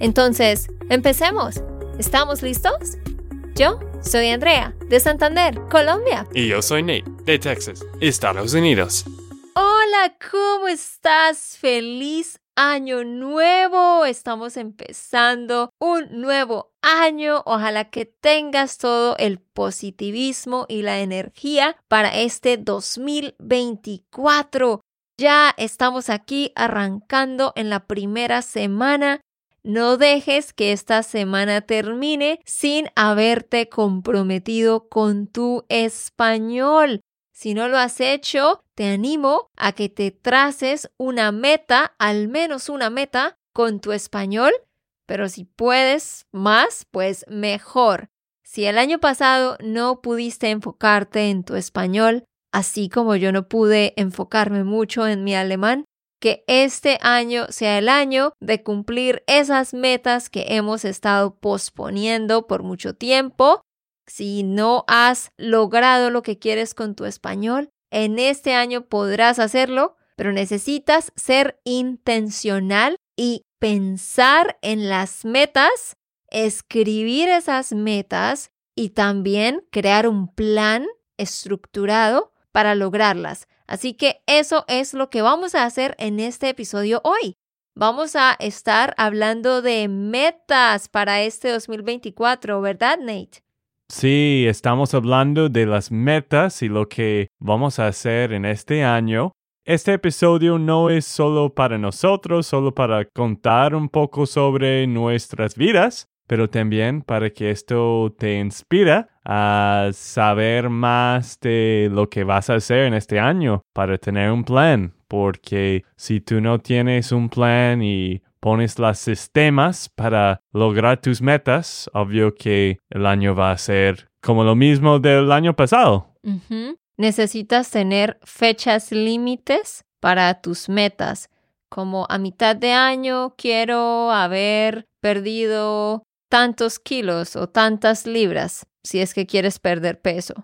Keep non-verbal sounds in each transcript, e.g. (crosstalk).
Entonces, empecemos. ¿Estamos listos? Yo soy Andrea, de Santander, Colombia. Y yo soy Nate, de Texas, Estados Unidos. Hola, ¿cómo estás? Feliz año nuevo. Estamos empezando un nuevo año. Ojalá que tengas todo el positivismo y la energía para este 2024. Ya estamos aquí arrancando en la primera semana. No dejes que esta semana termine sin haberte comprometido con tu español. Si no lo has hecho, te animo a que te traces una meta, al menos una meta, con tu español, pero si puedes más, pues mejor. Si el año pasado no pudiste enfocarte en tu español, así como yo no pude enfocarme mucho en mi alemán, que este año sea el año de cumplir esas metas que hemos estado posponiendo por mucho tiempo si no has logrado lo que quieres con tu español, en este año podrás hacerlo, pero necesitas ser intencional y pensar en las metas, escribir esas metas y también crear un plan estructurado para lograrlas. Así que eso es lo que vamos a hacer en este episodio hoy. Vamos a estar hablando de metas para este 2024, ¿verdad, Nate? Sí, estamos hablando de las metas y lo que vamos a hacer en este año. Este episodio no es solo para nosotros, solo para contar un poco sobre nuestras vidas, pero también para que esto te inspira a saber más de lo que vas a hacer en este año, para tener un plan, porque si tú no tienes un plan y pones los sistemas para lograr tus metas, obvio que el año va a ser como lo mismo del año pasado. Necesitas tener fechas límites para tus metas. Como a mitad de año quiero haber perdido tantos kilos o tantas libras si es que quieres perder peso.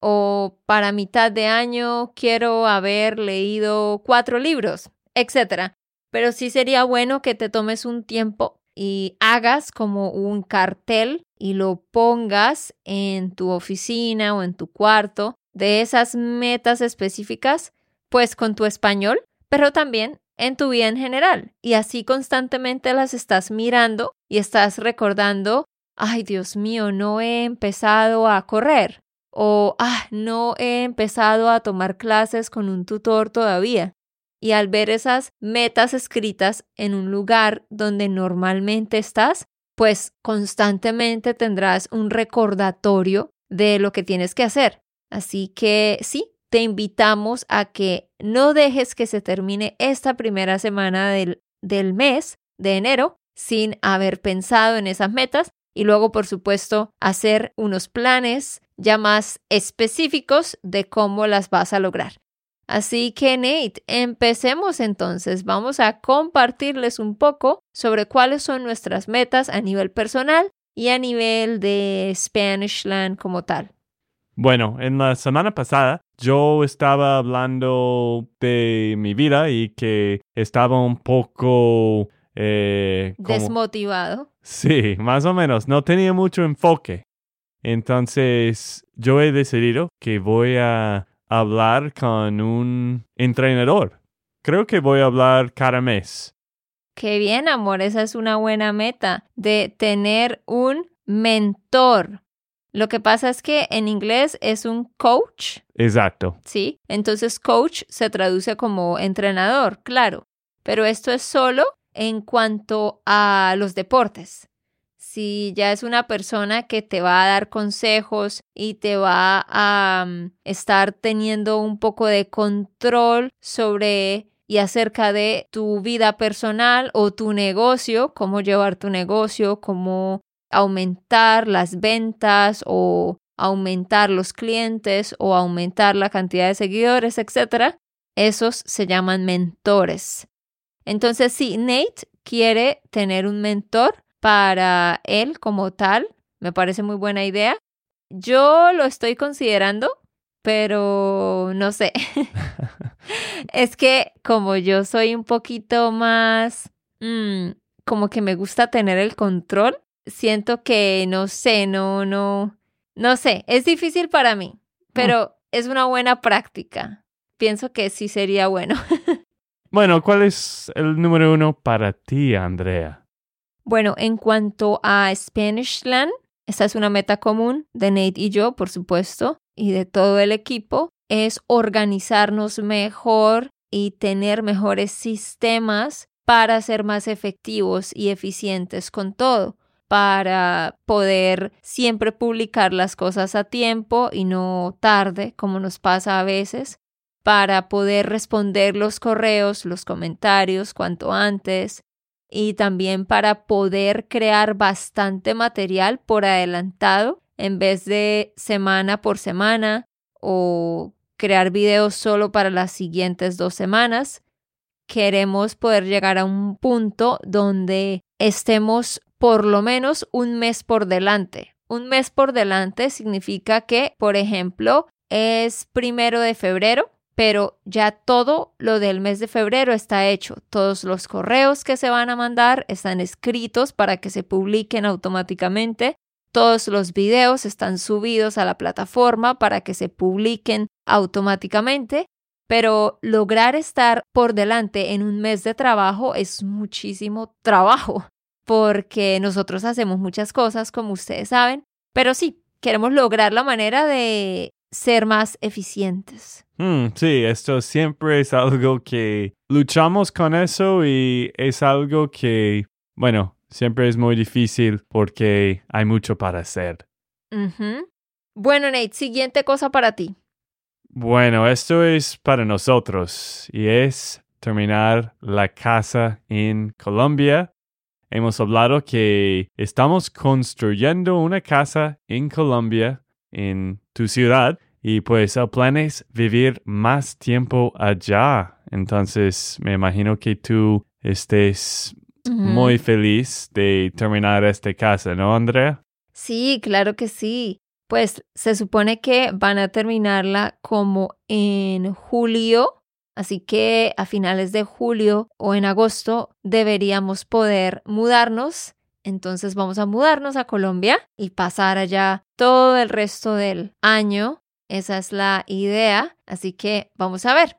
O para mitad de año quiero haber leído cuatro libros, etc. Pero sí sería bueno que te tomes un tiempo y hagas como un cartel y lo pongas en tu oficina o en tu cuarto de esas metas específicas, pues con tu español, pero también en tu vida en general. Y así constantemente las estás mirando y estás recordando, ay Dios mío, no he empezado a correr o, ah, no he empezado a tomar clases con un tutor todavía. Y al ver esas metas escritas en un lugar donde normalmente estás, pues constantemente tendrás un recordatorio de lo que tienes que hacer. Así que sí, te invitamos a que no dejes que se termine esta primera semana del, del mes de enero sin haber pensado en esas metas y luego, por supuesto, hacer unos planes ya más específicos de cómo las vas a lograr. Así que Nate, empecemos entonces. Vamos a compartirles un poco sobre cuáles son nuestras metas a nivel personal y a nivel de Spanishland como tal. Bueno, en la semana pasada yo estaba hablando de mi vida y que estaba un poco... Eh, Desmotivado. Sí, más o menos. No tenía mucho enfoque. Entonces, yo he decidido que voy a hablar con un entrenador. Creo que voy a hablar cada mes. Qué bien, amor, esa es una buena meta de tener un mentor. Lo que pasa es que en inglés es un coach. Exacto. Sí, entonces coach se traduce como entrenador, claro, pero esto es solo en cuanto a los deportes si ya es una persona que te va a dar consejos y te va a mm, estar teniendo un poco de control sobre y acerca de tu vida personal o tu negocio, cómo llevar tu negocio, cómo aumentar las ventas o aumentar los clientes o aumentar la cantidad de seguidores, etc. Esos se llaman mentores. Entonces, sí, Nate quiere tener un mentor para él como tal. Me parece muy buena idea. Yo lo estoy considerando, pero no sé. (laughs) es que como yo soy un poquito más, mm, como que me gusta tener el control, siento que no sé, no, no, no sé, es difícil para mí, pero es una buena práctica. Pienso que sí sería bueno. (laughs) bueno, ¿cuál es el número uno para ti, Andrea? Bueno, en cuanto a Spanishland, esta es una meta común de Nate y yo, por supuesto, y de todo el equipo, es organizarnos mejor y tener mejores sistemas para ser más efectivos y eficientes con todo, para poder siempre publicar las cosas a tiempo y no tarde, como nos pasa a veces, para poder responder los correos, los comentarios cuanto antes, y también para poder crear bastante material por adelantado en vez de semana por semana o crear videos solo para las siguientes dos semanas. Queremos poder llegar a un punto donde estemos por lo menos un mes por delante. Un mes por delante significa que, por ejemplo, es primero de febrero pero ya todo lo del mes de febrero está hecho. Todos los correos que se van a mandar están escritos para que se publiquen automáticamente. Todos los videos están subidos a la plataforma para que se publiquen automáticamente. Pero lograr estar por delante en un mes de trabajo es muchísimo trabajo, porque nosotros hacemos muchas cosas, como ustedes saben, pero sí, queremos lograr la manera de ser más eficientes. Mm, sí, esto siempre es algo que luchamos con eso y es algo que, bueno, siempre es muy difícil porque hay mucho para hacer. Bueno, Nate, siguiente cosa para ti. Bueno, esto es para nosotros y es terminar la casa en Colombia. Hemos hablado que estamos construyendo una casa en Colombia en tu ciudad y pues el plan es vivir más tiempo allá. Entonces me imagino que tú estés muy feliz de terminar esta casa, ¿no, Andrea? Sí, claro que sí. Pues se supone que van a terminarla como en julio, así que a finales de julio o en agosto deberíamos poder mudarnos entonces vamos a mudarnos a Colombia y pasar allá todo el resto del año. Esa es la idea. Así que vamos a ver.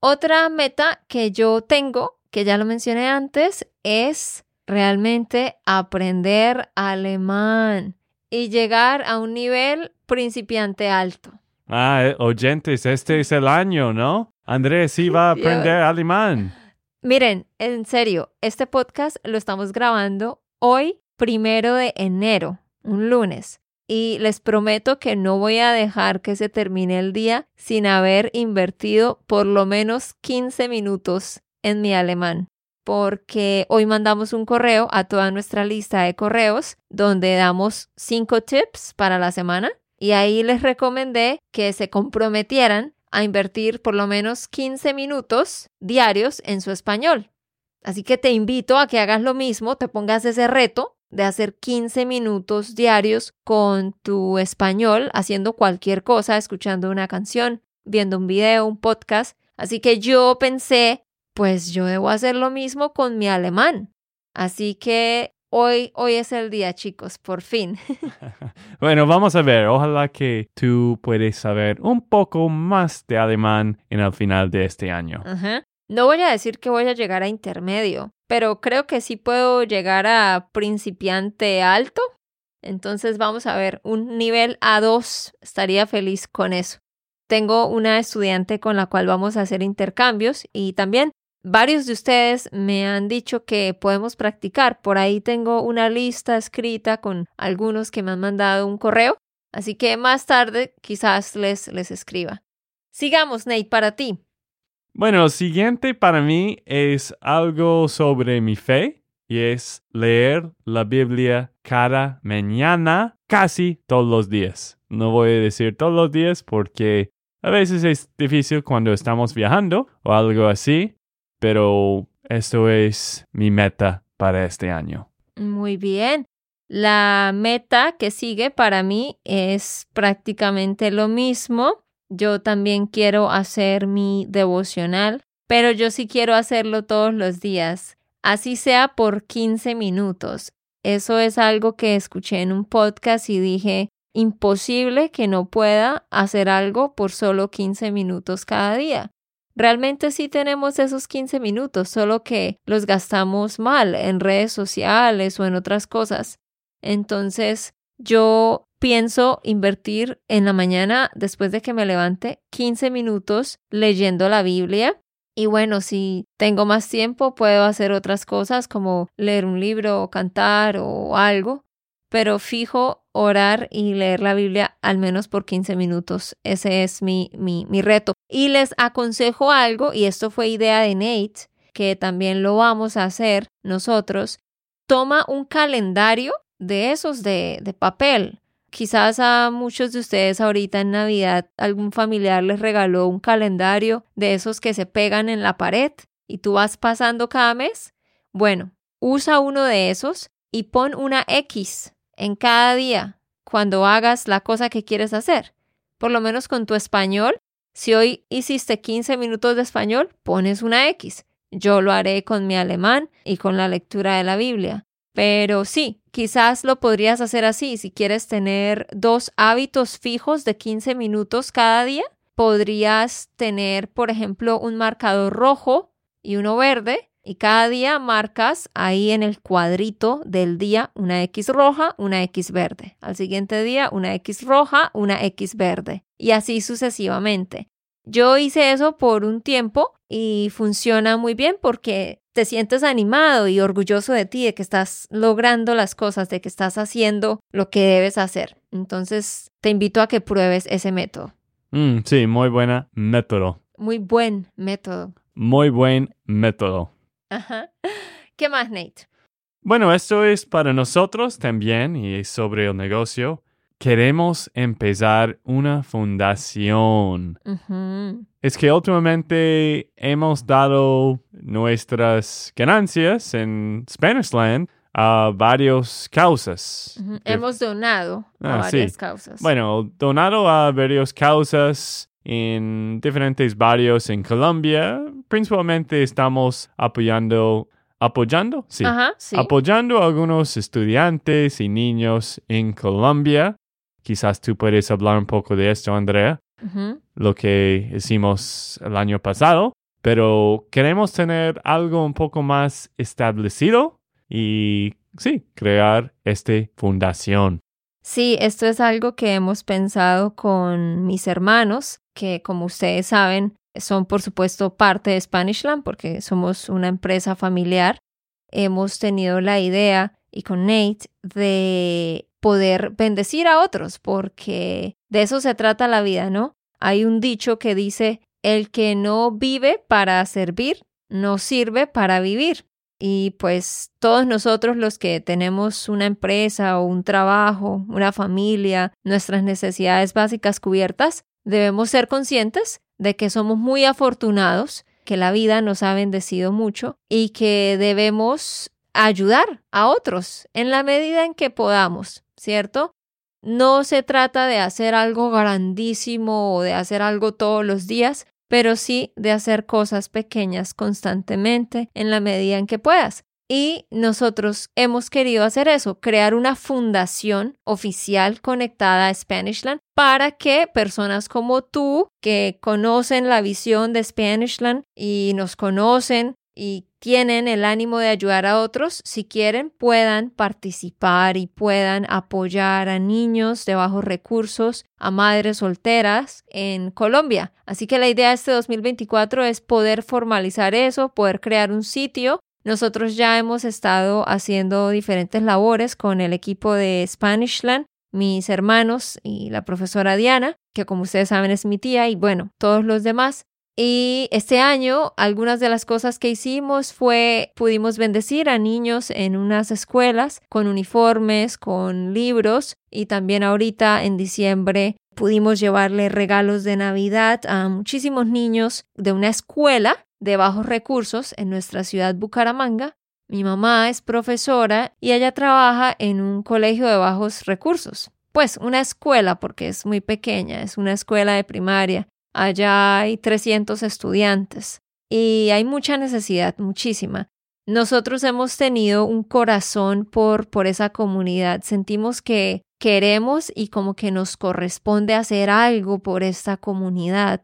Otra meta que yo tengo, que ya lo mencioné antes, es realmente aprender alemán y llegar a un nivel principiante alto. Ah, eh, oyentes, este es el año, ¿no? Andrés sí va a aprender alemán. Miren, en serio, este podcast lo estamos grabando hoy, primero de enero, un lunes. Y les prometo que no voy a dejar que se termine el día sin haber invertido por lo menos 15 minutos en mi alemán. Porque hoy mandamos un correo a toda nuestra lista de correos donde damos 5 tips para la semana. Y ahí les recomendé que se comprometieran a invertir por lo menos 15 minutos diarios en su español. Así que te invito a que hagas lo mismo, te pongas ese reto de hacer 15 minutos diarios con tu español, haciendo cualquier cosa, escuchando una canción, viendo un video, un podcast. Así que yo pensé, pues yo debo hacer lo mismo con mi alemán. Así que hoy, hoy es el día, chicos, por fin. (laughs) bueno, vamos a ver. Ojalá que tú puedas saber un poco más de alemán en el final de este año. No voy a decir que voy a llegar a intermedio, pero creo que sí puedo llegar a principiante alto. Entonces vamos a ver, un nivel A2 estaría feliz con eso. Tengo una estudiante con la cual vamos a hacer intercambios y también varios de ustedes me han dicho que podemos practicar. Por ahí tengo una lista escrita con algunos que me han mandado un correo, así que más tarde quizás les, les escriba. Sigamos, Nate, para ti. Bueno, el siguiente para mí es algo sobre mi fe y es leer la Biblia cada mañana casi todos los días. No voy a decir todos los días porque a veces es difícil cuando estamos viajando o algo así, pero esto es mi meta para este año. Muy bien. La meta que sigue para mí es prácticamente lo mismo. Yo también quiero hacer mi devocional, pero yo sí quiero hacerlo todos los días, así sea por 15 minutos. Eso es algo que escuché en un podcast y dije, imposible que no pueda hacer algo por solo 15 minutos cada día. Realmente sí tenemos esos 15 minutos, solo que los gastamos mal en redes sociales o en otras cosas. Entonces, yo pienso invertir en la mañana, después de que me levante, 15 minutos leyendo la Biblia. Y bueno, si tengo más tiempo, puedo hacer otras cosas como leer un libro o cantar o algo. Pero fijo orar y leer la Biblia al menos por 15 minutos. Ese es mi, mi, mi reto. Y les aconsejo algo, y esto fue idea de Nate, que también lo vamos a hacer nosotros. Toma un calendario de esos de, de papel Quizás a muchos de ustedes ahorita en Navidad algún familiar les regaló un calendario de esos que se pegan en la pared y tú vas pasando cada mes. Bueno, usa uno de esos y pon una X en cada día cuando hagas la cosa que quieres hacer. Por lo menos con tu español, si hoy hiciste 15 minutos de español, pones una X. Yo lo haré con mi alemán y con la lectura de la Biblia. Pero sí, quizás lo podrías hacer así. Si quieres tener dos hábitos fijos de 15 minutos cada día, podrías tener, por ejemplo, un marcador rojo y uno verde. Y cada día marcas ahí en el cuadrito del día una X roja, una X verde. Al siguiente día una X roja, una X verde. Y así sucesivamente. Yo hice eso por un tiempo y funciona muy bien porque te sientes animado y orgulloso de ti, de que estás logrando las cosas, de que estás haciendo lo que debes hacer. Entonces, te invito a que pruebes ese método. Mm, sí, muy buena método. Muy buen método. Muy buen método. Ajá. ¿Qué más, Nate? Bueno, esto es para nosotros también y sobre el negocio queremos empezar una fundación. Es que últimamente hemos dado nuestras ganancias en Spanishland a varias causas. Hemos donado a ah, varias causas. Bueno, donado a varias causas en diferentes barrios en Colombia. Principalmente estamos apoyando apoyando, sí. sí. Apoyando a algunos estudiantes y niños en Colombia Quizás tú puedes hablar un poco de esto, Andrea, lo que hicimos el año pasado, pero queremos tener algo un poco más establecido y sí, crear esta fundación. Sí, esto es algo que hemos pensado con mis hermanos, que como ustedes saben, son por supuesto parte de Spanishland porque somos una empresa familiar. Hemos tenido la idea y con Nate de poder bendecir a otros, porque de eso se trata la vida, ¿no? Hay un dicho que dice, el que no vive para servir, no sirve para vivir. Y pues todos nosotros los que tenemos una empresa o un trabajo, una familia, nuestras necesidades básicas cubiertas, debemos ser conscientes de que somos muy afortunados, que la vida nos ha bendecido mucho y que debemos ayudar a otros en la medida en que podamos. ¿cierto? No se trata de hacer algo grandísimo o de hacer algo todos los días, pero sí de hacer cosas pequeñas constantemente en la medida en que puedas. Y nosotros hemos querido hacer eso, crear una fundación oficial conectada a Spanishland para que personas como tú, que conocen la visión de Spanishland y nos conocen y tienen el ánimo de ayudar a otros, si quieren, puedan participar y puedan apoyar a niños de bajos recursos, a madres solteras en Colombia. Así que la idea de este 2024 es poder formalizar eso, poder crear un sitio. Nosotros ya hemos estado haciendo diferentes labores con el equipo de Spanishland, mis hermanos y la profesora Diana, que como ustedes saben es mi tía, y bueno, todos los demás. Y este año, algunas de las cosas que hicimos fue, pudimos bendecir a niños en unas escuelas con uniformes, con libros y también ahorita en diciembre pudimos llevarle regalos de Navidad a muchísimos niños de una escuela de bajos recursos en nuestra ciudad Bucaramanga. Mi mamá es profesora y ella trabaja en un colegio de bajos recursos. Pues una escuela porque es muy pequeña, es una escuela de primaria Allá hay 300 estudiantes y hay mucha necesidad, muchísima. Nosotros hemos tenido un corazón por, por esa comunidad. Sentimos que queremos y como que nos corresponde hacer algo por esta comunidad,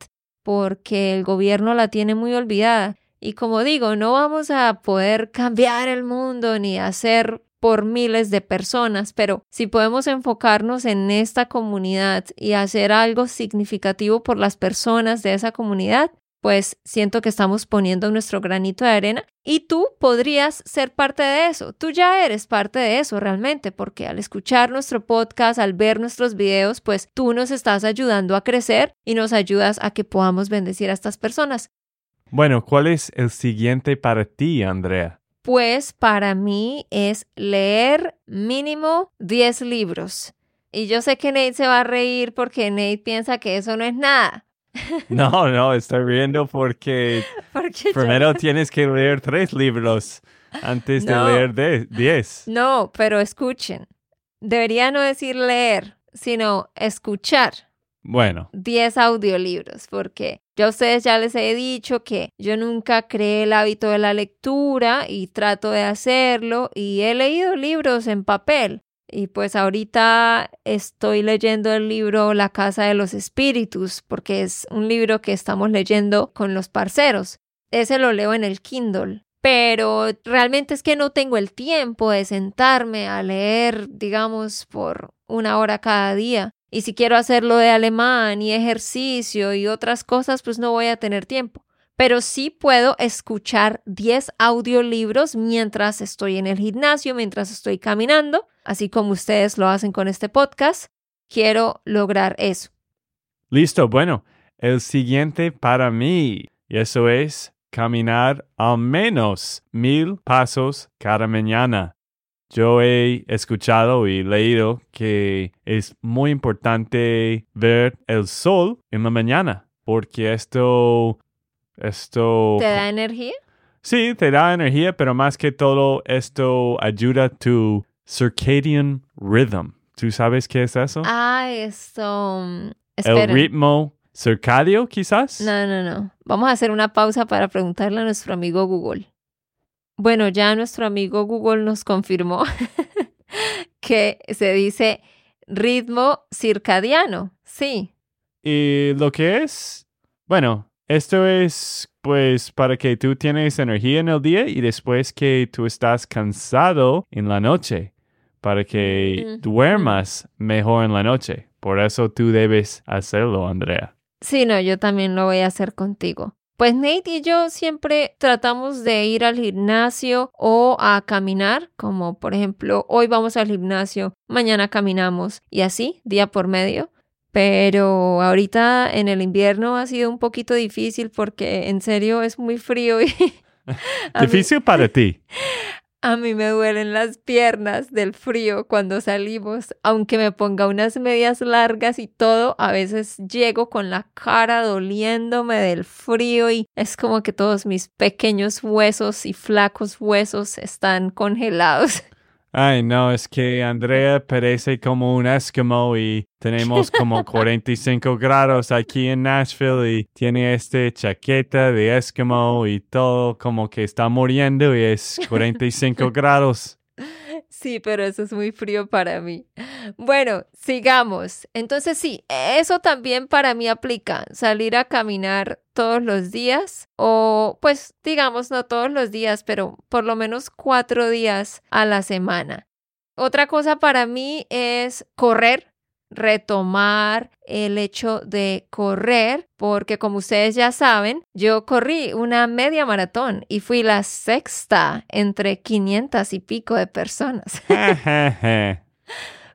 porque el gobierno la tiene muy olvidada. Y como digo, no vamos a poder (laughs) cambiar el mundo ni hacer por miles de personas, pero si podemos enfocarnos en esta comunidad y hacer algo significativo por las personas de esa comunidad, pues siento que estamos poniendo nuestro granito de arena y tú podrías ser parte de eso. Tú ya eres parte de eso realmente, porque al escuchar nuestro podcast, al ver nuestros videos, pues tú nos estás ayudando a crecer y nos ayudas a que podamos bendecir a estas personas. Bueno, ¿cuál es el siguiente para ti, Andrea? pues para mí es leer mínimo 10 libros. Y yo sé que Nate se va a reír porque Nate piensa que eso no es nada. (laughs) No, no, estoy riendo porque, (laughs) primero tienes que leer tres libros antes de leer 10. No, pero escuchen. Debería no decir leer, sino escuchar. Bueno. 10 audiolibros, porque yo a ustedes ya les he dicho que yo nunca creé el hábito de la lectura y trato de hacerlo y he leído libros en papel. Y pues ahorita estoy leyendo el libro La Casa de los Espíritus, porque es un libro que estamos leyendo con los parceros. Ese lo leo en el Kindle. Pero realmente es que no tengo el tiempo de sentarme a leer, digamos, por una hora cada día. Y si quiero hacerlo de alemán y ejercicio y otras cosas, pues no voy a tener tiempo. Pero sí puedo escuchar 10 audiolibros mientras estoy en el gimnasio, mientras estoy caminando, así como ustedes lo hacen con este podcast. Quiero lograr eso. Listo, bueno, el siguiente para mí, y eso es caminar al menos mil pasos cada mañana. Yo he escuchado y leído que es muy importante ver el sol en la mañana, porque esto, esto... ¿Te da energía? Sí, te da energía, pero más que todo esto ayuda a tu circadian rhythm. ¿Tú sabes qué es eso? Ah, esto... Mm, el ritmo circadio, quizás. No, no, no. Vamos a hacer una pausa para preguntarle a nuestro amigo Google. Bueno, ya nuestro amigo Google nos confirmó (laughs) que se dice ritmo circadiano, sí. ¿Y lo que es? Bueno, esto es pues para que tú tienes energía en el día y después que tú estás cansado en la noche, para que duermas mejor en la noche. Por eso tú debes hacerlo, Andrea. Sí, no, yo también lo voy a hacer contigo. Pues Nate y yo siempre tratamos de ir al gimnasio o a caminar, como por ejemplo, hoy vamos al gimnasio, mañana caminamos y así, día por medio. Pero ahorita en el invierno ha sido un poquito difícil porque en serio es muy frío (laughs) y... (laughs) difícil para ti. (laughs) A mí me duelen las piernas del frío cuando salimos, aunque me ponga unas medias largas y todo, a veces llego con la cara doliéndome del frío y es como que todos mis pequeños huesos y flacos huesos están congelados. Ay, no, es que Andrea parece como un Eskimo y tenemos como (laughs) 45 grados aquí en Nashville y tiene este chaqueta de Eskimo y todo como que está muriendo y es 45 (laughs) grados. Sí, pero eso es muy frío para mí. Bueno, sigamos. Entonces sí, eso también para mí aplica, salir a caminar todos los días o pues digamos no todos los días, pero por lo menos cuatro días a la semana. Otra cosa para mí es correr retomar el hecho de correr, porque como ustedes ya saben, yo corrí una media maratón y fui la sexta entre 500 y pico de personas. (laughs)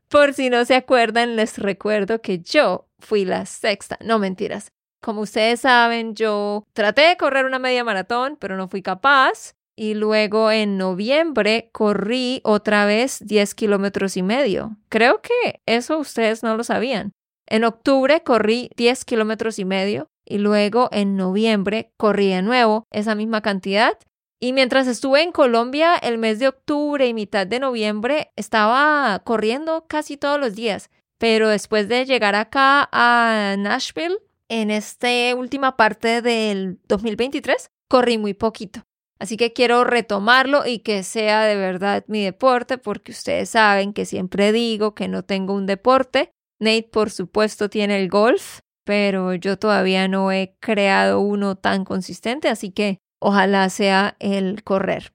Por si no se acuerdan, les recuerdo que yo fui la sexta, no mentiras. como ustedes saben, yo traté de correr una media maratón, pero no fui capaz. Y luego en noviembre corrí otra vez 10 kilómetros y medio. Creo que eso ustedes no lo sabían. En octubre corrí 10 kilómetros y medio y luego en noviembre corrí de nuevo esa misma cantidad. Y mientras estuve en Colombia, el mes de octubre y mitad de noviembre estaba corriendo casi todos los días. Pero después de llegar acá a Nashville, en esta última parte del 2023, corrí muy poquito. Así que quiero retomarlo y que sea de verdad mi deporte, porque ustedes saben que siempre digo que no tengo un deporte. Nate, por supuesto, tiene el golf, pero yo todavía no he creado uno tan consistente, así que ojalá sea el correr.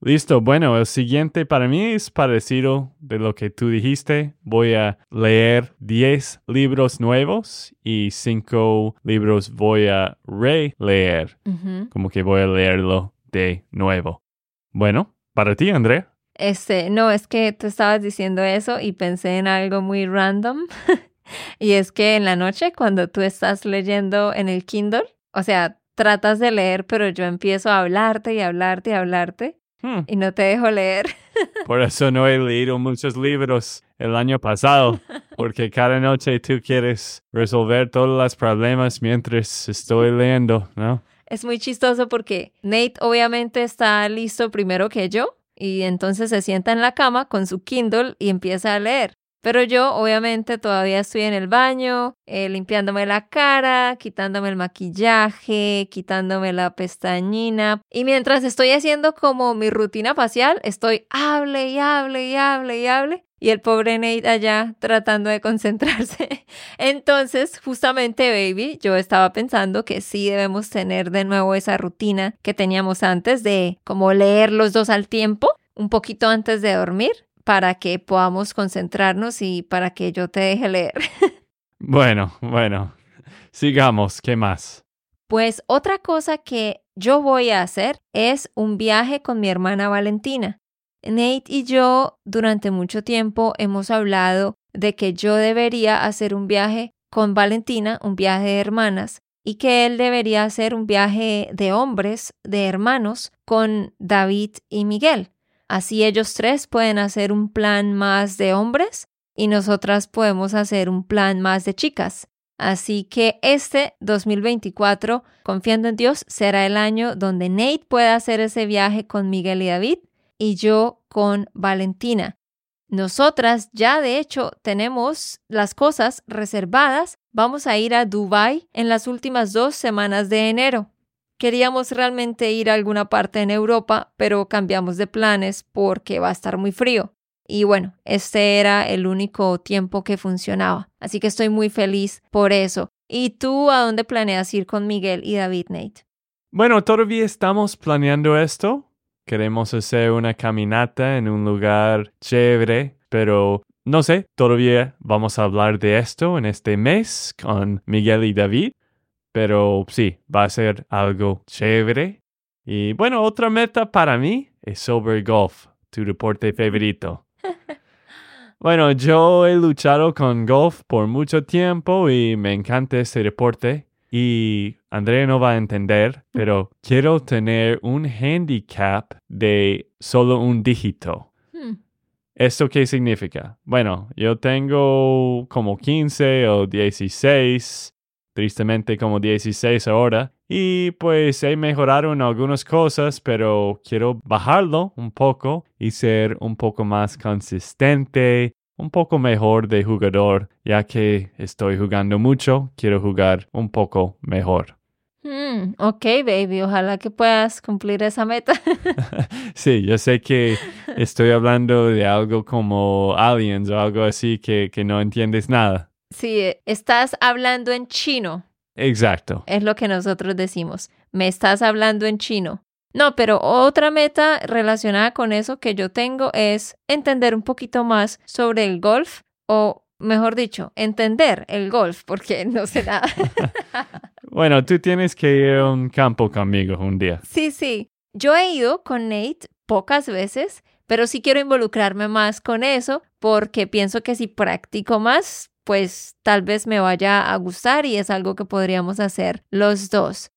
Listo, bueno, el siguiente para mí es parecido de lo que tú dijiste. Voy a leer 10 libros nuevos y 5 libros voy a releer. Como que voy a leerlo de nuevo. Bueno, para ti, Andrea. Este, no, es que tú estabas diciendo eso y pensé en algo muy random. (laughs) y es que en la noche, cuando tú estás leyendo en el Kindle, o sea, tratas de leer, pero yo empiezo a hablarte y hablarte y hablarte hmm. y no te dejo leer. (laughs) Por eso no he leído muchos libros el año pasado, porque cada noche tú quieres resolver todos los problemas mientras estoy leyendo, ¿no? Es muy chistoso porque Nate obviamente está listo primero que yo y entonces se sienta en la cama con su Kindle y empieza a leer. Pero yo obviamente todavía estoy en el baño, eh, limpiándome la cara, quitándome el maquillaje, quitándome la pestañina. Y mientras estoy haciendo como mi rutina facial, estoy hable y hable y hable y hable y el pobre Nate allá tratando de concentrarse. (laughs) Entonces, justamente, baby, yo estaba pensando que sí debemos tener de nuevo esa rutina que teníamos antes de como leer los dos al tiempo, un poquito antes de dormir, para que podamos concentrarnos y para que yo te deje leer. (laughs) bueno, bueno, sigamos, ¿qué más? Pues otra cosa que yo voy a hacer es un viaje con mi hermana Valentina. Nate y yo durante mucho tiempo hemos hablado de que yo debería hacer un viaje con Valentina, un viaje de hermanas, y que él debería hacer un viaje de hombres, de hermanos, con David y Miguel. Así ellos tres pueden hacer un plan más de hombres y nosotras podemos hacer un plan más de chicas. Así que este 2024, confiando en Dios, será el año donde Nate pueda hacer ese viaje con Miguel y David y yo con Valentina. Nosotras ya de hecho tenemos las cosas reservadas. Vamos a ir a Dubai en las últimas dos semanas de enero. Queríamos realmente ir a alguna parte en Europa, pero cambiamos de planes porque va a estar muy frío. Y bueno, este era el único tiempo que funcionaba. Así que estoy muy feliz por eso. ¿Y tú a dónde planeas ir con Miguel y David Nate? Bueno, todavía estamos planeando esto. Queremos hacer una caminata en un lugar chévere, pero no sé, todavía vamos a hablar de esto en este mes con Miguel y David, pero sí, va a ser algo chévere. Y bueno, otra meta para mí es sobre golf, tu deporte favorito. (laughs) Bueno, yo he luchado con golf por mucho tiempo y me encanta este deporte. Y Andrea no va a entender, pero quiero tener un handicap de solo un dígito. Hmm. ¿Esto qué significa? Bueno, yo tengo como 15 o 16, tristemente como 16 ahora, y pues he mejorado en algunas cosas, pero quiero bajarlo un poco y ser un poco más consistente un poco mejor de jugador, ya que estoy jugando mucho, quiero jugar un poco mejor. Hmm, ok, baby, ojalá que puedas cumplir esa meta. (laughs) (laughs) sí, yo sé que estoy hablando de algo como aliens o algo así que, que no entiendes nada. Sí, estás hablando en chino. Exacto. Es lo que nosotros decimos. Me estás hablando en chino. No, pero otra meta relacionada con eso que yo tengo es entender un poquito más sobre el golf o, mejor dicho, entender el golf porque (laughs) no sé nada. (laughs) bueno, tú tienes que ir a un campo conmigo un día. Sí, sí. Yo he ido con Nate pocas veces, pero sí quiero involucrarme más con eso porque pienso que si practico más, pues tal vez me vaya a gustar y es algo que podríamos hacer los dos.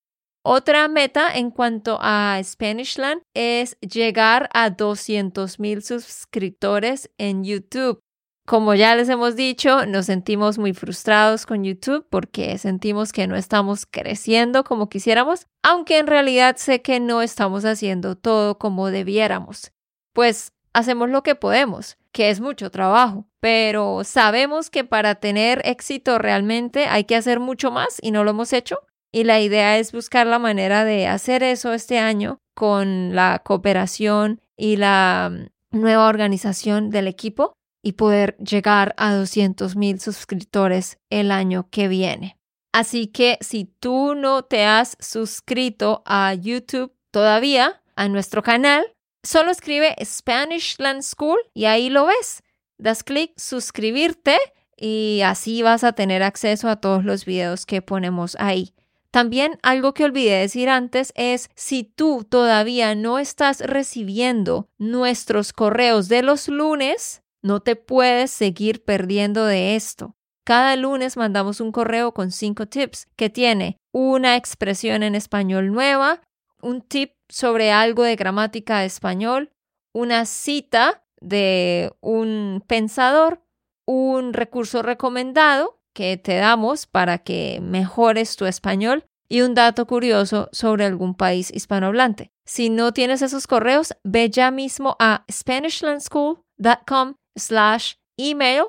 Otra meta en cuanto a Spanishland es llegar a 200 mil suscriptores en YouTube. Como ya les hemos dicho, nos sentimos muy frustrados con YouTube porque sentimos que no estamos creciendo como quisiéramos, aunque en realidad sé que no estamos haciendo todo como debiéramos. Pues hacemos lo que podemos, que es mucho trabajo, pero sabemos que para tener éxito realmente hay que hacer mucho más y no lo hemos hecho. Y la idea es buscar la manera de hacer eso este año con la cooperación y la mm, nueva organización del equipo y poder llegar a 200 mil suscriptores el año que viene. Así que si tú no te has suscrito a YouTube todavía, a nuestro canal, solo escribe Spanish Land School y ahí lo ves. Das clic suscribirte y así vas a tener acceso a todos los videos que ponemos ahí. También algo que olvidé decir antes es si tú todavía no estás recibiendo nuestros correos de los lunes, no te puedes seguir perdiendo de esto. Cada lunes mandamos un correo con cinco tips que tiene una expresión en español nueva, un tip sobre algo de gramática de español, una cita de un pensador, un recurso recomendado que te damos para que mejores tu español y un dato curioso sobre algún país hispanohablante. Si no tienes esos correos, ve ya mismo a SpanishLandSchool.com slash email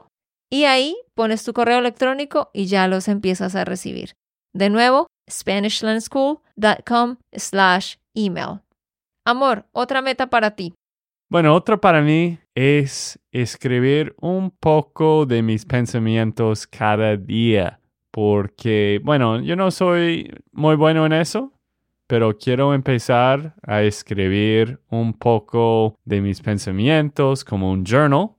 y ahí pones tu correo electrónico y ya los empiezas a recibir. De nuevo, SpanishLandSchool.com slash email. Amor, otra meta para ti. Bueno, otra para mí es escribir un poco de mis pensamientos cada día, porque, bueno, yo no soy muy bueno en eso, pero quiero empezar a escribir un poco de mis pensamientos como un journal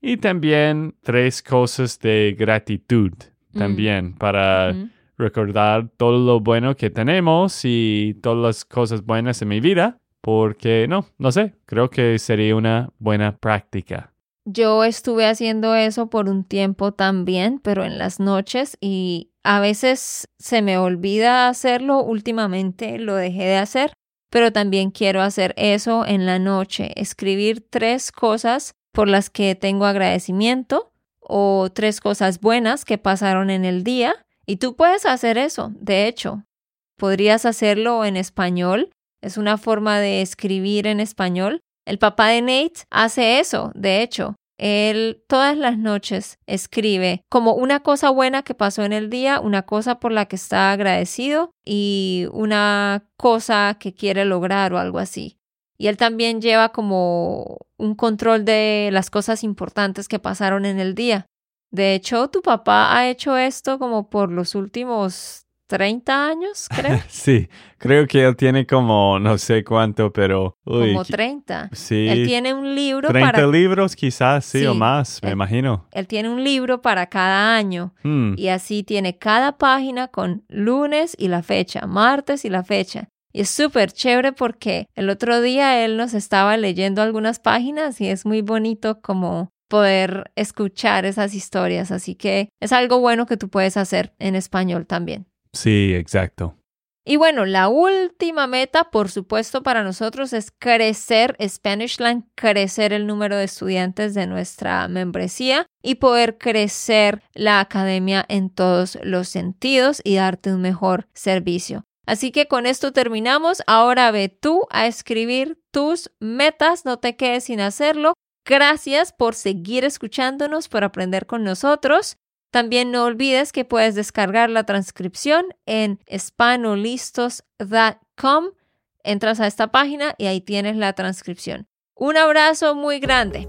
y también tres cosas de gratitud mm. también para recordar todo lo bueno que tenemos y todas las cosas buenas en mi vida porque no, no sé, creo que sería una buena práctica. Yo estuve haciendo eso por un tiempo también, pero en las noches y a veces se me olvida hacerlo, últimamente lo dejé de hacer, pero también quiero hacer eso en la noche, escribir tres cosas por las que tengo agradecimiento o tres cosas buenas que pasaron en el día. Y tú puedes hacer eso, de hecho. Podrías hacerlo en español es una forma de escribir en español. El papá de Nate hace eso, de hecho. Él todas las noches escribe como una cosa buena que pasó en el día, una cosa por la que está agradecido y una cosa que quiere lograr o algo así. Y él también lleva como un control de las cosas importantes que pasaron en el día. De hecho, tu papá ha hecho esto como por los últimos 30 años, creo. (laughs) sí, creo que él tiene como no sé cuánto, pero... como 30. Sí. Él tiene un libro 30 para... libros quizás, sí, o más, me imagino. Él tiene un libro para cada año hmm. y así tiene cada página con lunes y la fecha, martes y la fecha. Y es súper chévere porque el otro día él nos estaba leyendo algunas páginas y es muy bonito como poder escuchar esas historias. Así que es algo bueno que tú puedes hacer en español también. Sí, exacto. Y bueno, la última meta, por supuesto, para nosotros es crecer Spanishland, crecer el número de estudiantes de nuestra membresía y poder crecer la academia en todos los sentidos y darte un mejor servicio. Así que con esto terminamos. Ahora ve tú a escribir tus metas, no te quedes sin hacerlo. Gracias por seguir escuchándonos, por aprender con nosotros. También no olvides que puedes descargar la transcripción en espanolistos.com. Entras a esta página y ahí tienes la transcripción. Un abrazo muy grande.